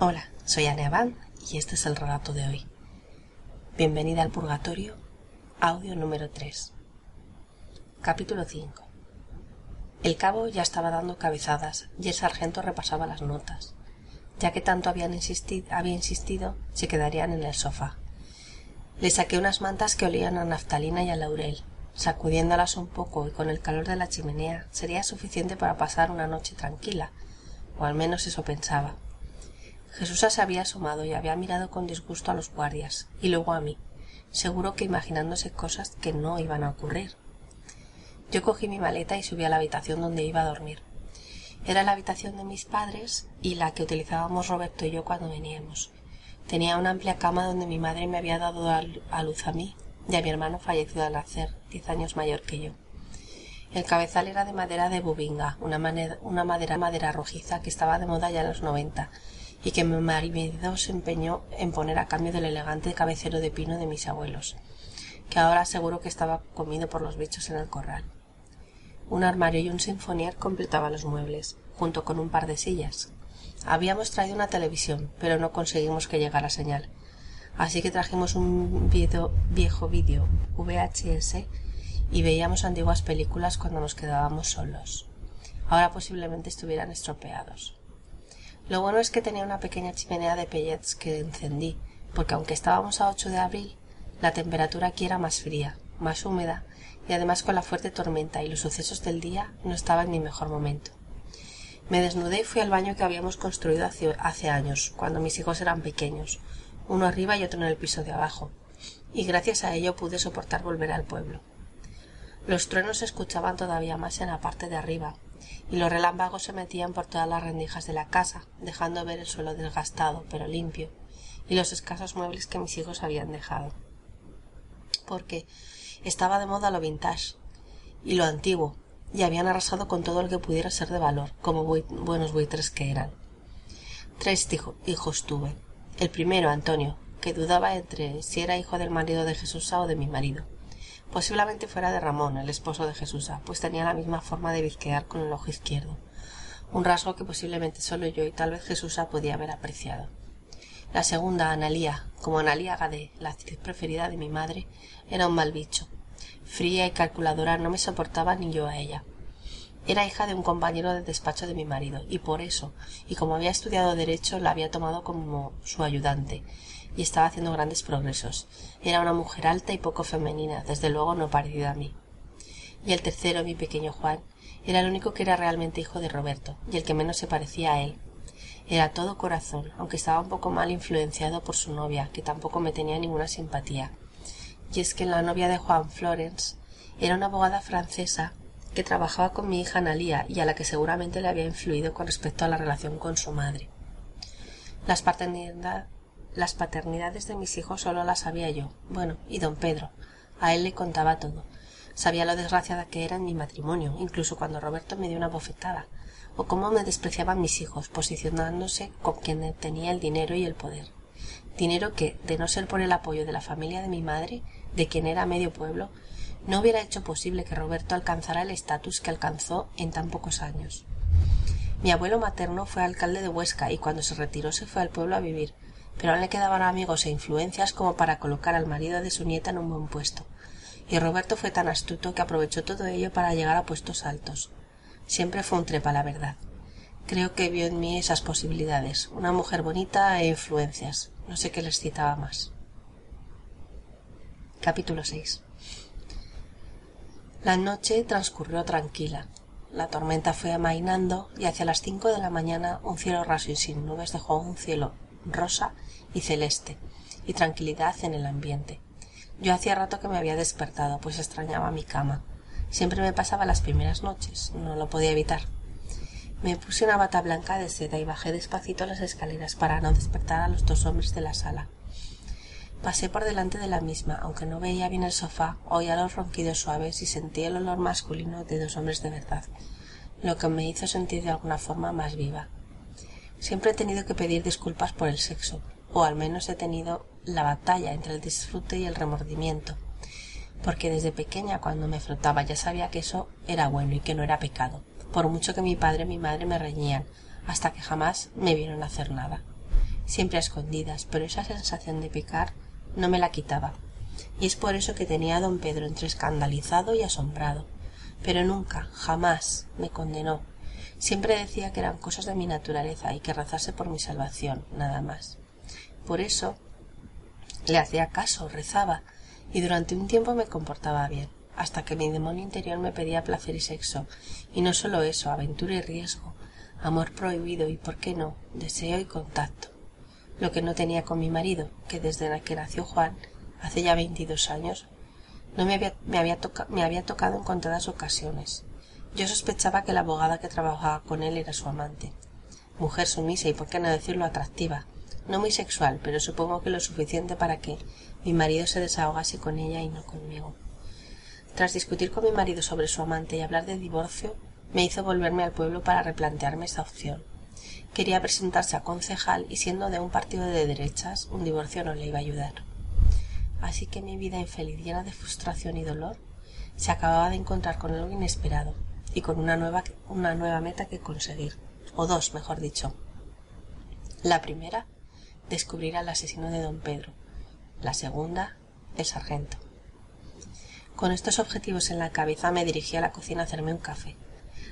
Hola, soy Anne Abad y este es el relato de hoy. Bienvenida al Purgatorio, audio número 3. Capítulo 5. El cabo ya estaba dando cabezadas y el sargento repasaba las notas. Ya que tanto habían insistido, había insistido, se quedarían en el sofá. Le saqué unas mantas que olían a naftalina y a laurel. Sacudiéndolas un poco y con el calor de la chimenea sería suficiente para pasar una noche tranquila, o al menos eso pensaba. Jesús se había asomado y había mirado con disgusto a los guardias y luego a mí, seguro que imaginándose cosas que no iban a ocurrir. Yo cogí mi maleta y subí a la habitación donde iba a dormir. Era la habitación de mis padres y la que utilizábamos Roberto y yo cuando veníamos. Tenía una amplia cama donde mi madre me había dado a luz a mí y a mi hermano fallecido al nacer, diez años mayor que yo. El cabezal era de madera de bubinga, una, una madera madera rojiza que estaba de moda ya en los noventa y que mi marido se empeñó en poner a cambio del elegante cabecero de pino de mis abuelos, que ahora seguro que estaba comido por los bichos en el corral. Un armario y un sinfonier completaban los muebles, junto con un par de sillas. Habíamos traído una televisión, pero no conseguimos que llegara señal, así que trajimos un viejo vídeo VHS y veíamos antiguas películas cuando nos quedábamos solos. Ahora posiblemente estuvieran estropeados. Lo bueno es que tenía una pequeña chimenea de pellets que encendí, porque aunque estábamos a 8 de abril, la temperatura aquí era más fría, más húmeda, y además con la fuerte tormenta y los sucesos del día no estaba en mi mejor momento. Me desnudé y fui al baño que habíamos construido hace, hace años, cuando mis hijos eran pequeños, uno arriba y otro en el piso de abajo, y gracias a ello pude soportar volver al pueblo. Los truenos se escuchaban todavía más en la parte de arriba, y los relámpagos se metían por todas las rendijas de la casa, dejando ver el suelo desgastado, pero limpio, y los escasos muebles que mis hijos habían dejado. Porque estaba de moda lo vintage y lo antiguo, y habían arrasado con todo lo que pudiera ser de valor, como buenos buitres que eran. Tres hijos tuve. El primero, Antonio, que dudaba entre si era hijo del marido de Jesús o de mi marido. Posiblemente fuera de Ramón, el esposo de Jesusa, pues tenía la misma forma de bizquear con el ojo izquierdo, un rasgo que posiblemente solo yo y tal vez Jesusa podía haber apreciado. La segunda, Analía, como Analía Gadé, la actriz preferida de mi madre, era un mal bicho. Fría y calculadora no me soportaba ni yo a ella. Era hija de un compañero de despacho de mi marido, y por eso, y como había estudiado derecho, la había tomado como su ayudante, y estaba haciendo grandes progresos. Era una mujer alta y poco femenina, desde luego no parecida a mí. Y el tercero, mi pequeño Juan, era el único que era realmente hijo de Roberto, y el que menos se parecía a él. Era todo corazón, aunque estaba un poco mal influenciado por su novia, que tampoco me tenía ninguna simpatía. Y es que la novia de Juan Florence era una abogada francesa que trabajaba con mi hija Analía y a la que seguramente le había influido con respecto a la relación con su madre. Las paternidad, las paternidades de mis hijos solo las sabía yo. Bueno, y don Pedro. A él le contaba todo. Sabía lo desgraciada que era en mi matrimonio, incluso cuando Roberto me dio una bofetada, o cómo me despreciaban mis hijos, posicionándose con quien tenía el dinero y el poder. Dinero que, de no ser por el apoyo de la familia de mi madre, de quien era medio pueblo, no hubiera hecho posible que Roberto alcanzara el estatus que alcanzó en tan pocos años. Mi abuelo materno fue alcalde de Huesca y cuando se retiró se fue al pueblo a vivir, pero le quedaban amigos e influencias como para colocar al marido de su nieta en un buen puesto. Y Roberto fue tan astuto que aprovechó todo ello para llegar a puestos altos. Siempre fue un trepa, la verdad. Creo que vio en mí esas posibilidades, una mujer bonita e influencias. No sé qué les citaba más. Capítulo 6 La noche transcurrió tranquila. La tormenta fue amainando y hacia las cinco de la mañana un cielo raso y sin nubes dejó un cielo rosa y celeste, y tranquilidad en el ambiente. Yo hacía rato que me había despertado, pues extrañaba mi cama. Siempre me pasaba las primeras noches, no lo podía evitar. Me puse una bata blanca de seda y bajé despacito las escaleras para no despertar a los dos hombres de la sala. Pasé por delante de la misma, aunque no veía bien el sofá, oía los ronquidos suaves y sentí el olor masculino de dos hombres de verdad, lo que me hizo sentir de alguna forma más viva. Siempre he tenido que pedir disculpas por el sexo, o al menos he tenido la batalla entre el disfrute y el remordimiento, porque desde pequeña cuando me frotaba ya sabía que eso era bueno y que no era pecado, por mucho que mi padre y mi madre me reñían, hasta que jamás me vieron hacer nada. Siempre a escondidas, pero esa sensación de pecar no me la quitaba. Y es por eso que tenía a don Pedro entre escandalizado y asombrado. Pero nunca, jamás, me condenó. Siempre decía que eran cosas de mi naturaleza y que rezase por mi salvación, nada más. Por eso le hacía caso, rezaba, y durante un tiempo me comportaba bien, hasta que mi demonio interior me pedía placer y sexo, y no solo eso, aventura y riesgo, amor prohibido y, por qué no, deseo y contacto lo que no tenía con mi marido, que desde que nació Juan, hace ya veintidós años, no me había, me, había me había tocado en contadas ocasiones. Yo sospechaba que la abogada que trabajaba con él era su amante. Mujer sumisa y por qué no decirlo atractiva. No muy sexual, pero supongo que lo suficiente para que mi marido se desahogase con ella y no conmigo. Tras discutir con mi marido sobre su amante y hablar de divorcio, me hizo volverme al pueblo para replantearme esta opción. Quería presentarse a concejal y siendo de un partido de derechas, un divorcio no le iba a ayudar. Así que mi vida infeliz llena de frustración y dolor se acababa de encontrar con algo inesperado y con una nueva, una nueva meta que conseguir, o dos, mejor dicho. La primera, descubrir al asesino de don Pedro. La segunda, el sargento. Con estos objetivos en la cabeza me dirigí a la cocina a hacerme un café.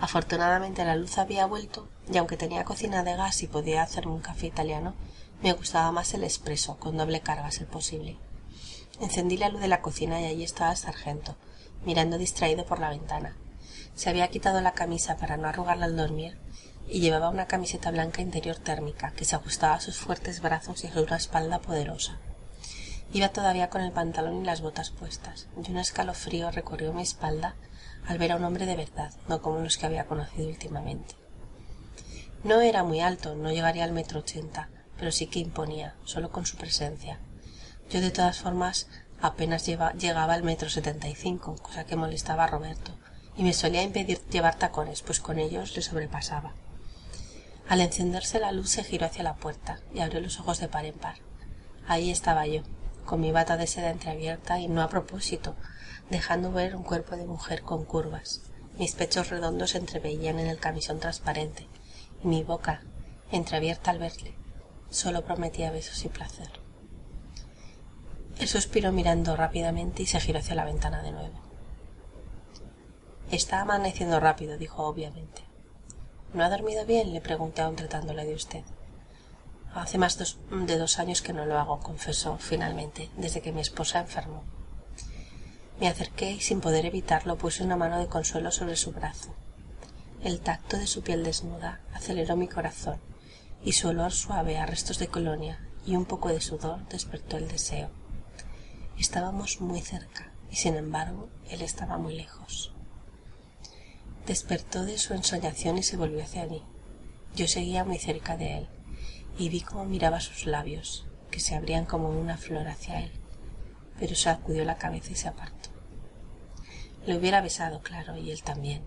Afortunadamente la luz había vuelto y aunque tenía cocina de gas y podía hacerme un café italiano, me gustaba más el expreso, con doble carga, ser posible. Encendí la luz de la cocina y allí estaba el sargento, mirando distraído por la ventana. Se había quitado la camisa para no arrugarla al dormir y llevaba una camiseta blanca interior térmica que se ajustaba a sus fuertes brazos y a su espalda poderosa. Iba todavía con el pantalón y las botas puestas, y un escalofrío recorrió mi espalda al ver a un hombre de verdad, no como los que había conocido últimamente. No era muy alto, no llegaría al metro ochenta, pero sí que imponía, solo con su presencia. Yo de todas formas apenas llegaba al metro setenta y cinco, cosa que molestaba a Roberto, y me solía impedir llevar tacones, pues con ellos le sobrepasaba. Al encenderse la luz se giró hacia la puerta y abrió los ojos de par en par. Ahí estaba yo, con mi bata de seda entreabierta y no a propósito, dejando ver un cuerpo de mujer con curvas. Mis pechos redondos se entreveían en el camisón transparente, y mi boca, entreabierta al verle, solo prometía besos y placer. Él suspiró mirando rápidamente y se giró hacia la ventana de nuevo. Está amaneciendo rápido, dijo obviamente. ¿No ha dormido bien? le pregunté aún tratándole de usted. Hace más de dos años que no lo hago, confesó finalmente, desde que mi esposa enfermó. Me acerqué y sin poder evitarlo puse una mano de consuelo sobre su brazo. El tacto de su piel desnuda aceleró mi corazón y su olor suave a restos de colonia y un poco de sudor despertó el deseo. Estábamos muy cerca y sin embargo él estaba muy lejos. Despertó de su ensoñación y se volvió hacia mí. Yo seguía muy cerca de él y vi cómo miraba sus labios, que se abrían como una flor hacia él pero sacudió la cabeza y se apartó. Le hubiera besado, claro, y él también,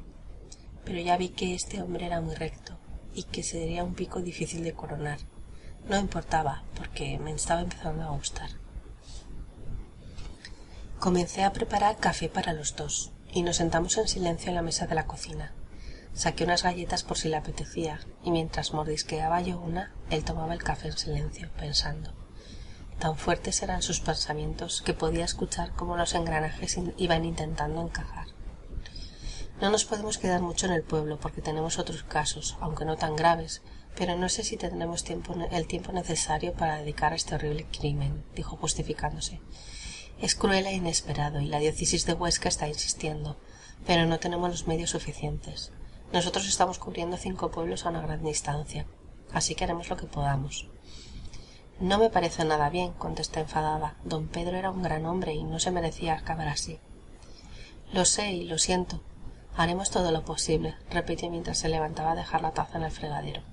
pero ya vi que este hombre era muy recto y que sería un pico difícil de coronar. No importaba, porque me estaba empezando a gustar. Comencé a preparar café para los dos y nos sentamos en silencio en la mesa de la cocina. Saqué unas galletas por si le apetecía y mientras mordisqueaba yo una, él tomaba el café en silencio, pensando. Tan fuertes eran sus pensamientos que podía escuchar cómo los engranajes iban intentando encajar. No nos podemos quedar mucho en el pueblo porque tenemos otros casos, aunque no tan graves, pero no sé si tendremos tiempo, el tiempo necesario para dedicar a este horrible crimen, dijo justificándose. Es cruel e inesperado y la diócesis de Huesca está insistiendo, pero no tenemos los medios suficientes. Nosotros estamos cubriendo cinco pueblos a una gran distancia, así que haremos lo que podamos. No me parece nada bien, contesté enfadada. Don Pedro era un gran hombre y no se merecía acabar así. Lo sé y lo siento. Haremos todo lo posible, repitió mientras se levantaba a dejar la taza en el fregadero.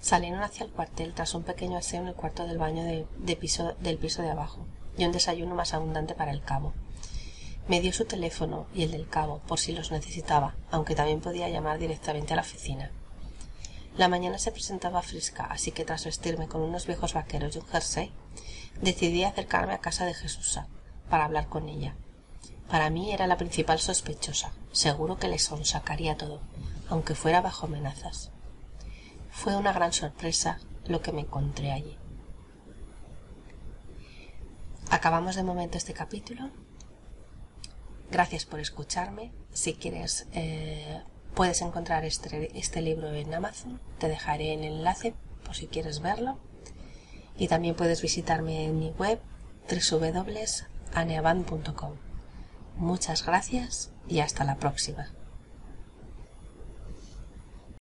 Salieron hacia el cuartel tras un pequeño aseo en el cuarto del baño de, del piso de abajo y un desayuno más abundante para el cabo. Me dio su teléfono y el del cabo por si los necesitaba, aunque también podía llamar directamente a la oficina. La mañana se presentaba fresca, así que tras vestirme con unos viejos vaqueros y un jersey, decidí acercarme a casa de Jesusa para hablar con ella. Para mí era la principal sospechosa. Seguro que le sonsacaría todo, aunque fuera bajo amenazas. Fue una gran sorpresa lo que me encontré allí. Acabamos de momento este capítulo. Gracias por escucharme. Si quieres eh, Puedes encontrar este, este, libro en Amazon, te dejaré el enlace por si quieres verlo. Y también puedes visitarme en mi web www.aneaban.com. Muchas gracias y hasta la próxima.